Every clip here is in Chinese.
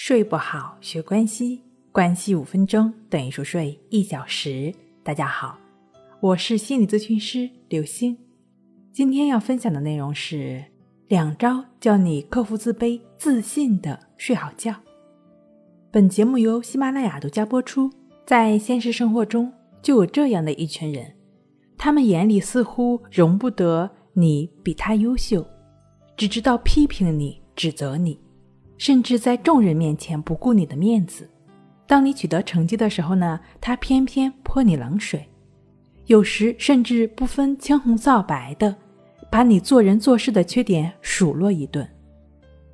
睡不好，学关系，关系五分钟等于熟睡一小时。大家好，我是心理咨询师刘星。今天要分享的内容是两招教你克服自卑、自信的睡好觉。本节目由喜马拉雅独家播出。在现实生活中，就有这样的一群人，他们眼里似乎容不得你比他优秀，只知道批评你、指责你。甚至在众人面前不顾你的面子，当你取得成绩的时候呢，他偏偏泼你冷水，有时甚至不分青红皂白的把你做人做事的缺点数落一顿。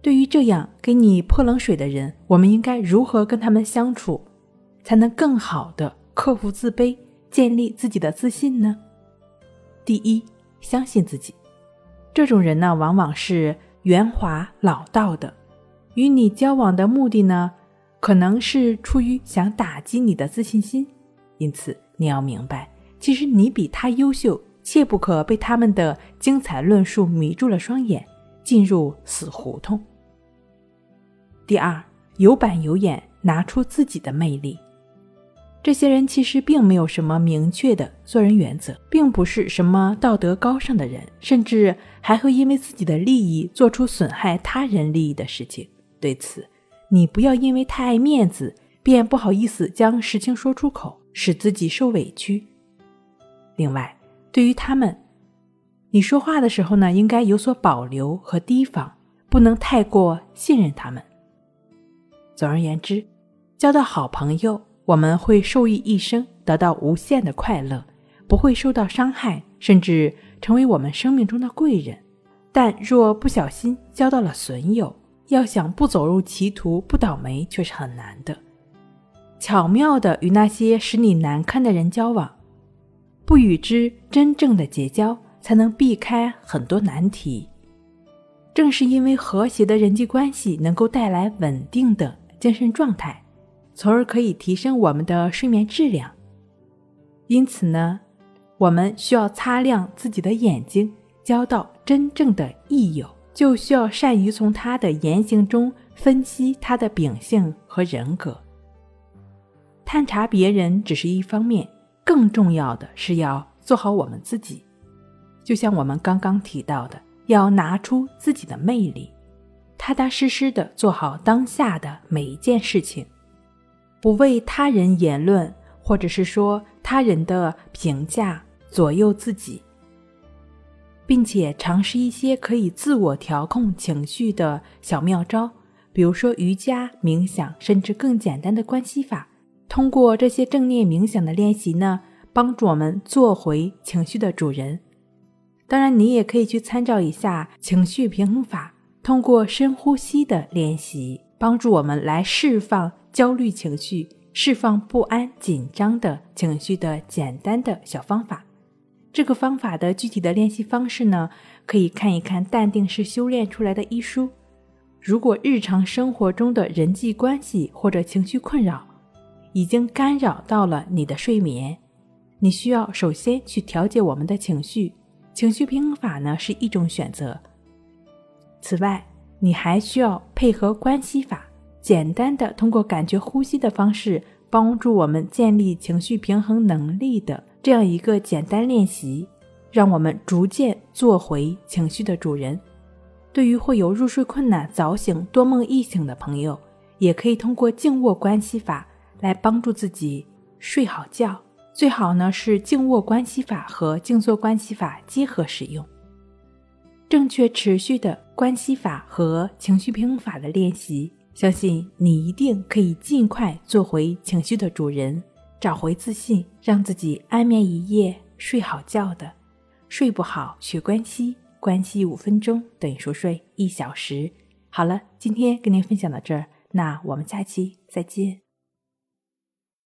对于这样给你泼冷水的人，我们应该如何跟他们相处，才能更好的克服自卑，建立自己的自信呢？第一，相信自己。这种人呢，往往是圆滑老道的。与你交往的目的呢，可能是出于想打击你的自信心，因此你要明白，其实你比他优秀，切不可被他们的精彩论述迷住了双眼，进入死胡同。第二，有板有眼，拿出自己的魅力。这些人其实并没有什么明确的做人原则，并不是什么道德高尚的人，甚至还会因为自己的利益做出损害他人利益的事情。对此，你不要因为太爱面子，便不好意思将实情说出口，使自己受委屈。另外，对于他们，你说话的时候呢，应该有所保留和提防，不能太过信任他们。总而言之，交到好朋友，我们会受益一生，得到无限的快乐，不会受到伤害，甚至成为我们生命中的贵人。但若不小心交到了损友，要想不走入歧途、不倒霉，却是很难的。巧妙的与那些使你难堪的人交往，不与之真正的结交，才能避开很多难题。正是因为和谐的人际关系能够带来稳定的精神状态，从而可以提升我们的睡眠质量。因此呢，我们需要擦亮自己的眼睛，交到真正的益友。就需要善于从他的言行中分析他的秉性和人格。探查别人只是一方面，更重要的是要做好我们自己。就像我们刚刚提到的，要拿出自己的魅力，踏踏实实的做好当下的每一件事情，不为他人言论或者是说他人的评价左右自己。并且尝试一些可以自我调控情绪的小妙招，比如说瑜伽、冥想，甚至更简单的关系法。通过这些正念冥想的练习呢，帮助我们做回情绪的主人。当然，你也可以去参照一下情绪平衡法，通过深呼吸的练习，帮助我们来释放焦虑情绪、释放不安、紧张的情绪的简单的小方法。这个方法的具体的练习方式呢，可以看一看《淡定是修炼出来的》医书。如果日常生活中的人际关系或者情绪困扰已经干扰到了你的睡眠，你需要首先去调节我们的情绪。情绪平衡法呢是一种选择。此外，你还需要配合关系法，简单的通过感觉呼吸的方式，帮助我们建立情绪平衡能力的。这样一个简单练习，让我们逐渐做回情绪的主人。对于会有入睡困难、早醒、多梦易醒的朋友，也可以通过静卧关系法来帮助自己睡好觉。最好呢是静卧关系法和静坐关系法结合使用。正确持续的关系法和情绪平衡法的练习，相信你一定可以尽快做回情绪的主人。找回自信，让自己安眠一夜，睡好觉的。睡不好，学关系，关系五分钟等于熟睡一小时。好了，今天跟您分享到这儿，那我们下期再见。